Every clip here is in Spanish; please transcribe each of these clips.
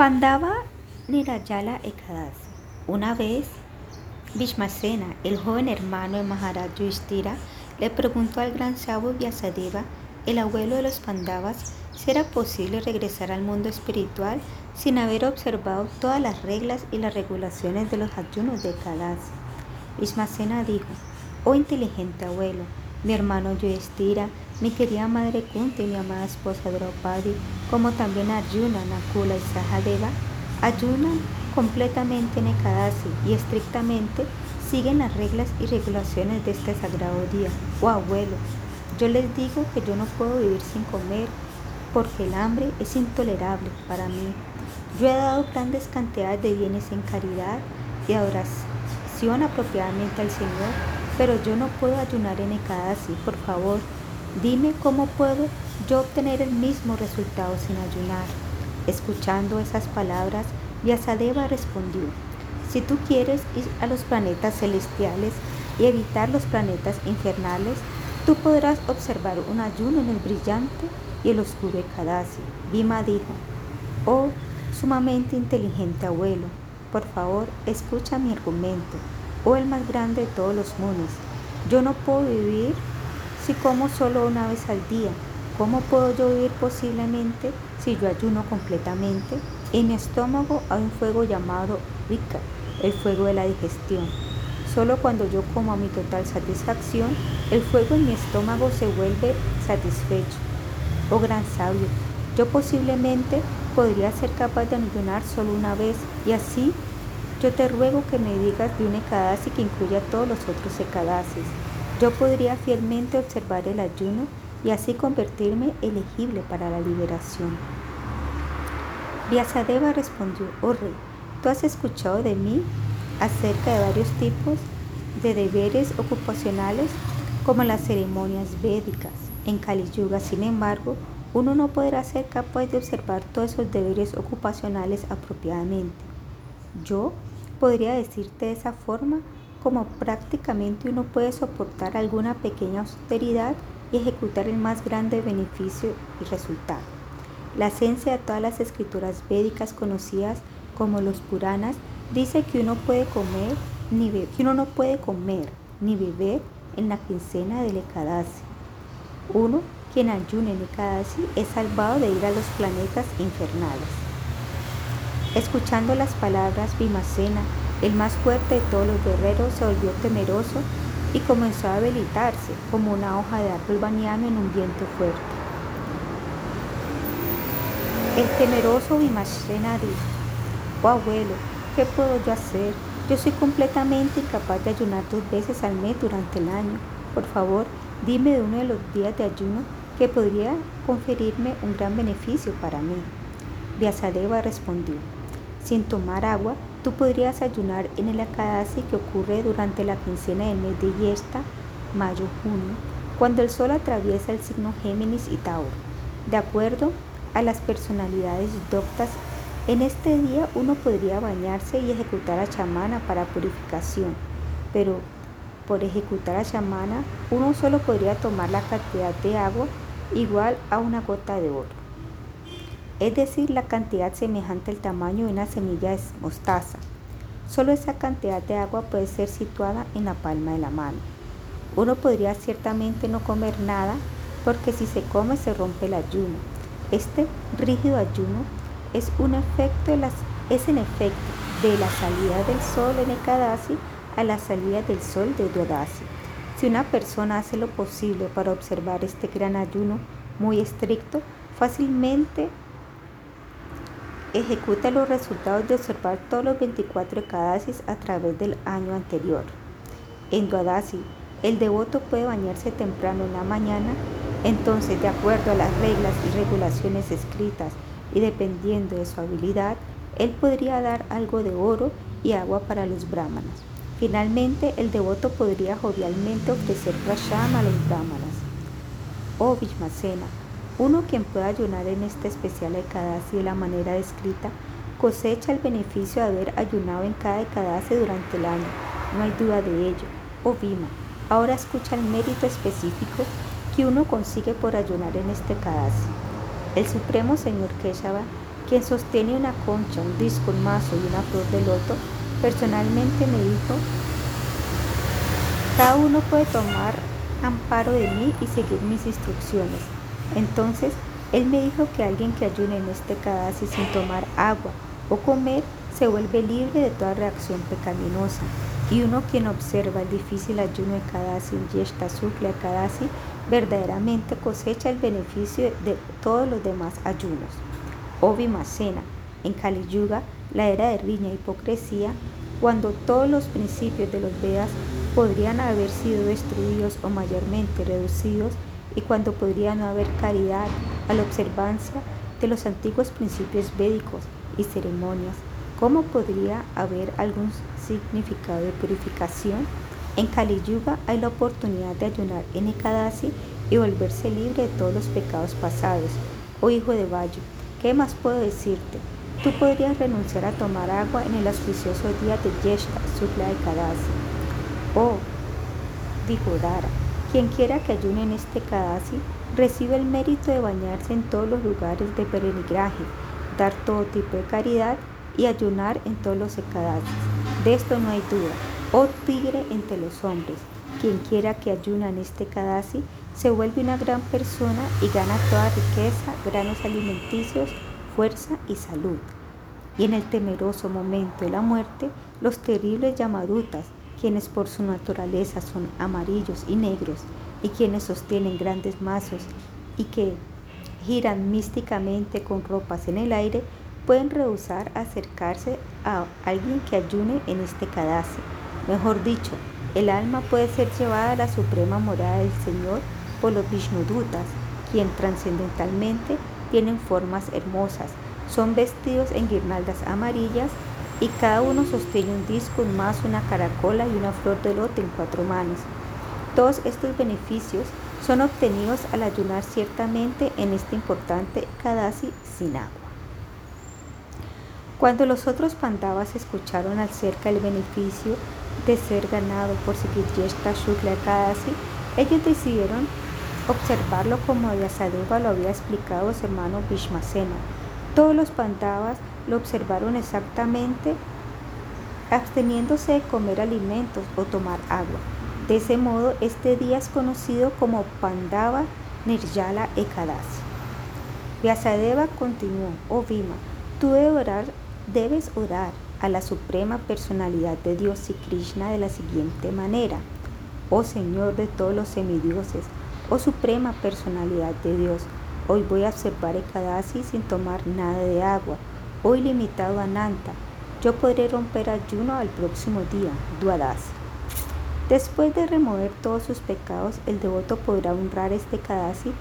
Pandava Nirayala Ekadasi. Una vez, Vishmasena, el joven hermano de Maharaj Yudhishthira, le preguntó al gran sabio Vyasadeva, el abuelo de los Pandavas, si era posible regresar al mundo espiritual sin haber observado todas las reglas y las regulaciones de los ayunos de Ekadasi. Vishmasena dijo, oh inteligente abuelo, mi hermano Yudhishthira, mi querida madre Kunti mi amada esposa Draupadi, como también Arjuna, Nakula y Sahadeva, ayunan completamente en Ekadasi y estrictamente siguen las reglas y regulaciones de este sagrado día. Oh abuelo, yo les digo que yo no puedo vivir sin comer porque el hambre es intolerable para mí. Yo he dado grandes cantidades de bienes en caridad y adoración apropiadamente al Señor, pero yo no puedo ayunar en Ekadasi. Por favor, Dime cómo puedo yo obtener el mismo resultado sin ayunar. Escuchando esas palabras, Vyasadeva respondió, si tú quieres ir a los planetas celestiales y evitar los planetas infernales, tú podrás observar un ayuno en el brillante y el oscuro Ekadasi. Bhima dijo, oh sumamente inteligente abuelo, por favor escucha mi argumento, oh el más grande de todos los mundos. Yo no puedo vivir si como solo una vez al día, ¿cómo puedo yo vivir posiblemente si yo ayuno completamente? En mi estómago hay un fuego llamado Vika, el fuego de la digestión. Solo cuando yo como a mi total satisfacción, el fuego en mi estómago se vuelve satisfecho. Oh gran sabio, yo posiblemente podría ser capaz de ayunar solo una vez y así yo te ruego que me digas de un ekadasi que incluya todos los otros ekadasis yo podría fielmente observar el ayuno y así convertirme elegible para la liberación. Vyasadeva respondió, oh rey, tú has escuchado de mí acerca de varios tipos de deberes ocupacionales como las ceremonias védicas. En Kali Yuga, sin embargo, uno no podrá ser capaz de observar todos esos deberes ocupacionales apropiadamente. Yo podría decirte de esa forma como prácticamente uno puede soportar alguna pequeña austeridad y ejecutar el más grande beneficio y resultado. La esencia de todas las escrituras védicas conocidas como los Puranas dice que uno, puede comer, ni uno no puede comer ni beber en la quincena del Ekadasi. Uno, quien ayuna en Ekadasi, es salvado de ir a los planetas infernales. Escuchando las palabras Vimasena el más fuerte de todos los guerreros se volvió temeroso y comenzó a debilitarse como una hoja de árbol baniano en un viento fuerte. El temeroso Vimashena dijo, oh abuelo, ¿qué puedo yo hacer? Yo soy completamente incapaz de ayunar dos veces al mes durante el año. Por favor, dime de uno de los días de ayuno que podría conferirme un gran beneficio para mí. Vyasadeva respondió, sin tomar agua, tú podrías ayunar en el Akadasi que ocurre durante la quincena del mes de Yesta, mayo-junio, cuando el sol atraviesa el signo Géminis y Tauro. De acuerdo a las personalidades doctas, en este día uno podría bañarse y ejecutar a chamana para purificación, pero por ejecutar a chamana uno solo podría tomar la cantidad de agua igual a una gota de oro es decir, la cantidad semejante al tamaño de una semilla de mostaza. Solo esa cantidad de agua puede ser situada en la palma de la mano. Uno podría ciertamente no comer nada porque si se come se rompe el ayuno. Este rígido ayuno es, un efecto es en efecto de la salida del sol en Ekadasi a la salida del sol de Dodasi. Si una persona hace lo posible para observar este gran ayuno muy estricto, fácilmente Ejecuta los resultados de observar todos los 24 Ekadasis a través del año anterior. En Dwadasi, el devoto puede bañarse temprano en la mañana, entonces de acuerdo a las reglas y regulaciones escritas y dependiendo de su habilidad, él podría dar algo de oro y agua para los brahmanas. Finalmente, el devoto podría jovialmente ofrecer prasham a los brahmanas. Oh Vishmasena, uno quien pueda ayunar en este especial Ekadasi de la manera descrita, cosecha el beneficio de haber ayunado en cada Ekadasi durante el año. No hay duda de ello. Vima, ahora escucha el mérito específico que uno consigue por ayunar en este Ekadasi. El Supremo Señor Keshava, quien sostiene una concha, un disco, un mazo y una flor de loto, personalmente me dijo, cada uno puede tomar amparo de mí y seguir mis instrucciones. Entonces, él me dijo que alguien que ayune en este cadasi sin tomar agua o comer se vuelve libre de toda reacción pecaminosa. Y uno quien observa el difícil ayuno de Kadasi Yeshta Sukla Kadasi verdaderamente cosecha el beneficio de todos los demás ayunos. Obi Macena, en Kali Yuga, la era de riña e hipocresía, cuando todos los principios de los Vedas podrían haber sido destruidos o mayormente reducidos, y cuando podría no haber caridad a la observancia de los antiguos principios védicos y ceremonias, ¿cómo podría haber algún significado de purificación? En Kali Yuga hay la oportunidad de ayunar en Ekadasi y volverse libre de todos los pecados pasados. Oh hijo de Vayu, ¿qué más puedo decirte? Tú podrías renunciar a tomar agua en el auspicioso día de Yeshta, Sukla Ekadasi. Oh, dijo Dara, quien quiera que ayune en este Kadasi recibe el mérito de bañarse en todos los lugares de peregrinaje, dar todo tipo de caridad y ayunar en todos los Ekadasis. De esto no hay duda. Oh tigre entre los hombres, quien quiera que ayuna en este Kadasi se vuelve una gran persona y gana toda riqueza, granos alimenticios, fuerza y salud. Y en el temeroso momento de la muerte, los terribles Yamarutas quienes por su naturaleza son amarillos y negros, y quienes sostienen grandes mazos y que giran místicamente con ropas en el aire, pueden rehusar acercarse a alguien que ayune en este cadase. Mejor dicho, el alma puede ser llevada a la suprema morada del Señor por los Vishnudutas, quien trascendentalmente tienen formas hermosas, son vestidos en guirnaldas amarillas y cada uno sostiene un disco, un mazo, una caracola y una flor de lote en cuatro manos. Todos estos beneficios son obtenidos al ayunar ciertamente en este importante Kadasi sin agua. Cuando los otros Pandavas escucharon acerca del beneficio de ser ganado por seguir Yeshta Shukla Kadasi, ellos decidieron observarlo como Vyasadeva lo había explicado su hermano Bhishmasena. Todos los Pandavas lo observaron exactamente absteniéndose de comer alimentos o tomar agua. De ese modo, este día es conocido como Pandava Nirjala Ekadasi. Vyasadeva continuó, oh Vima, tú orar, debes orar a la suprema personalidad de Dios y Krishna de la siguiente manera. Oh Señor de todos los semidioses, oh suprema personalidad de Dios, hoy voy a observar Ekadasi sin tomar nada de agua hoy limitado a Nanta, yo podré romper ayuno al próximo día, Duadas. Después de remover todos sus pecados, el devoto podrá honrar este Kadasi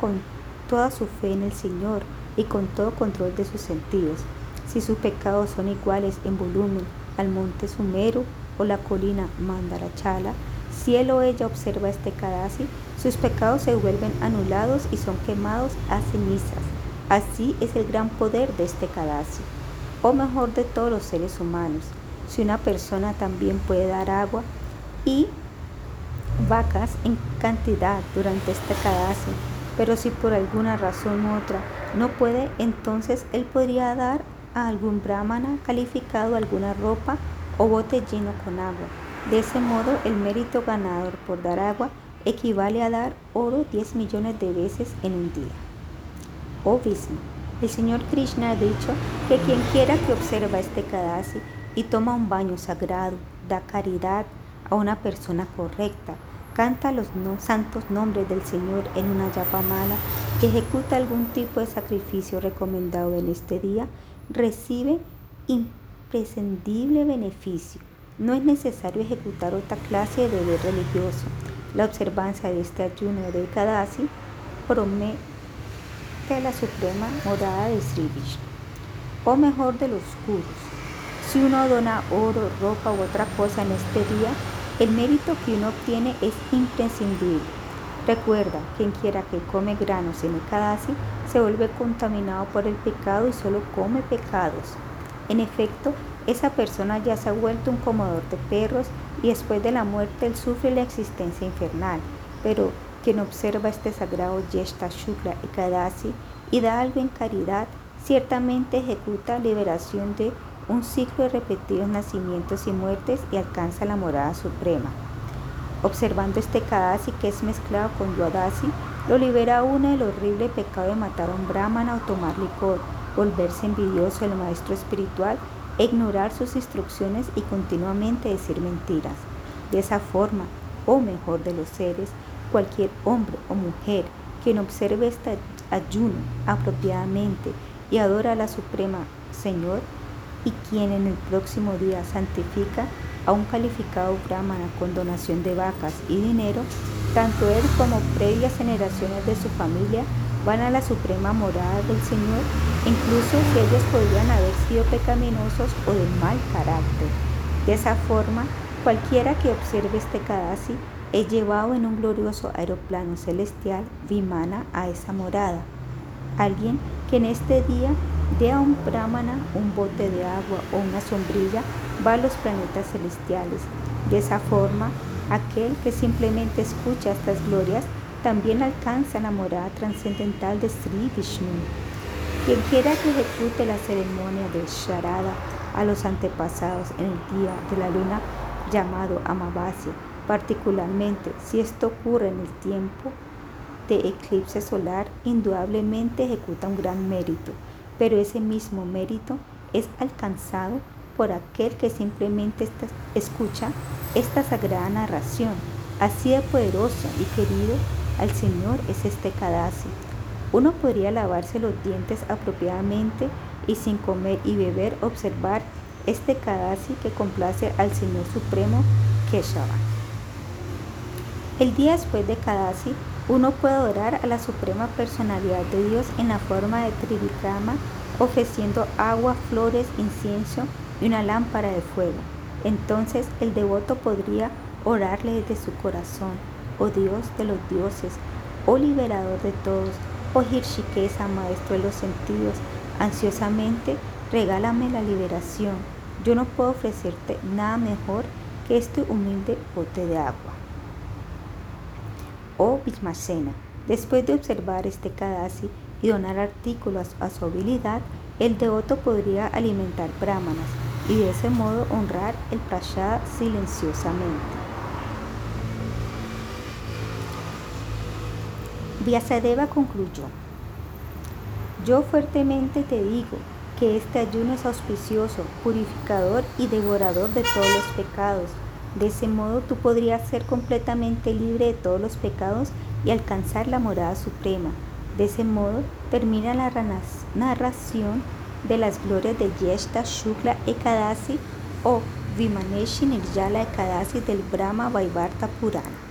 con toda su fe en el Señor y con todo control de sus sentidos. Si sus pecados son iguales en volumen al monte Sumeru o la colina Mandarachala, si él o ella observa este Kadasi, sus pecados se vuelven anulados y son quemados a cenizas. Así es el gran poder de este Kadasi, o mejor de todos los seres humanos. Si una persona también puede dar agua y vacas en cantidad durante este Kadasi, pero si por alguna razón u otra no puede, entonces él podría dar a algún brahmana calificado alguna ropa o bote lleno con agua. De ese modo, el mérito ganador por dar agua equivale a dar oro 10 millones de veces en un día. Oh el Señor Krishna ha dicho que quien quiera que observa este Kadasi y toma un baño sagrado, da caridad a una persona correcta, canta los santos nombres del Señor en una yapamala y ejecuta algún tipo de sacrificio recomendado en este día, recibe imprescindible beneficio. No es necesario ejecutar otra clase de deber religioso. La observancia de este ayuno de Kadasi promete la suprema morada de Sri o mejor de los oscuros. Si uno dona oro, ropa u otra cosa en este día, el mérito que uno obtiene es imprescindible. Recuerda, quien quiera que come granos en el Kadasi se vuelve contaminado por el pecado y solo come pecados. En efecto, esa persona ya se ha vuelto un comodor de perros y después de la muerte él sufre la existencia infernal. Pero quien observa este sagrado Yeshta Shukla Kadasi y da algo en caridad ciertamente ejecuta liberación de un ciclo de repetidos nacimientos y muertes y alcanza la morada suprema. Observando este Kadasi que es mezclado con Yuadasi, lo libera uno del horrible pecado de matar a un brahmana o tomar licor, volverse envidioso del maestro espiritual e ignorar sus instrucciones y continuamente decir mentiras. De esa forma, o mejor de los seres, cualquier hombre o mujer quien observe este ayuno apropiadamente y adora a la Suprema Señor, y quien en el próximo día santifica a un calificado brahmana con donación de vacas y dinero, tanto él como previas generaciones de su familia van a la suprema morada del Señor, incluso si ellos podrían haber sido pecaminosos o de mal carácter. De esa forma, cualquiera que observe este Kadasi es llevado en un glorioso aeroplano celestial Vimana a esa morada. Alguien que en este día dé a un brahmana un bote de agua o una sombrilla va a los planetas celestiales. De esa forma, aquel que simplemente escucha estas glorias también alcanza la morada trascendental de Sri Vishnu. Quien quiera que ejecute la ceremonia de Sharada a los antepasados en el día de la luna llamado Amavasya, particularmente si esto ocurre en el tiempo de eclipse solar, indudablemente ejecuta un gran mérito, pero ese mismo mérito es alcanzado por aquel que simplemente escucha esta sagrada narración, así de poderoso y querido al Señor es este Kadasi. Uno podría lavarse los dientes apropiadamente y sin comer y beber observar este Kadasi que complace al Señor Supremo Keshava. El día después de Kadasi, uno puede orar a la Suprema Personalidad de Dios en la forma de Trivikrama, ofreciendo agua, flores, incienso y una lámpara de fuego. Entonces el devoto podría orarle desde su corazón, oh Dios de los dioses, oh liberador de todos, oh Hirshikesa, maestro de los sentidos, ansiosamente regálame la liberación. Yo no puedo ofrecerte nada mejor que este humilde bote de agua o Bhishmasena. Después de observar este Kadasi y donar artículos a su habilidad, el devoto podría alimentar brahmanas y de ese modo honrar el prashad silenciosamente. Vyasadeva concluyó, yo fuertemente te digo que este ayuno es auspicioso, purificador y devorador de todos los pecados de ese modo tú podrías ser completamente libre de todos los pecados y alcanzar la morada suprema. De ese modo termina la narración de las glorias de Yeshta Shukla Ekadasi o Vimaneshi Nirjala Ekadasi del Brahma Vaivarta Purana.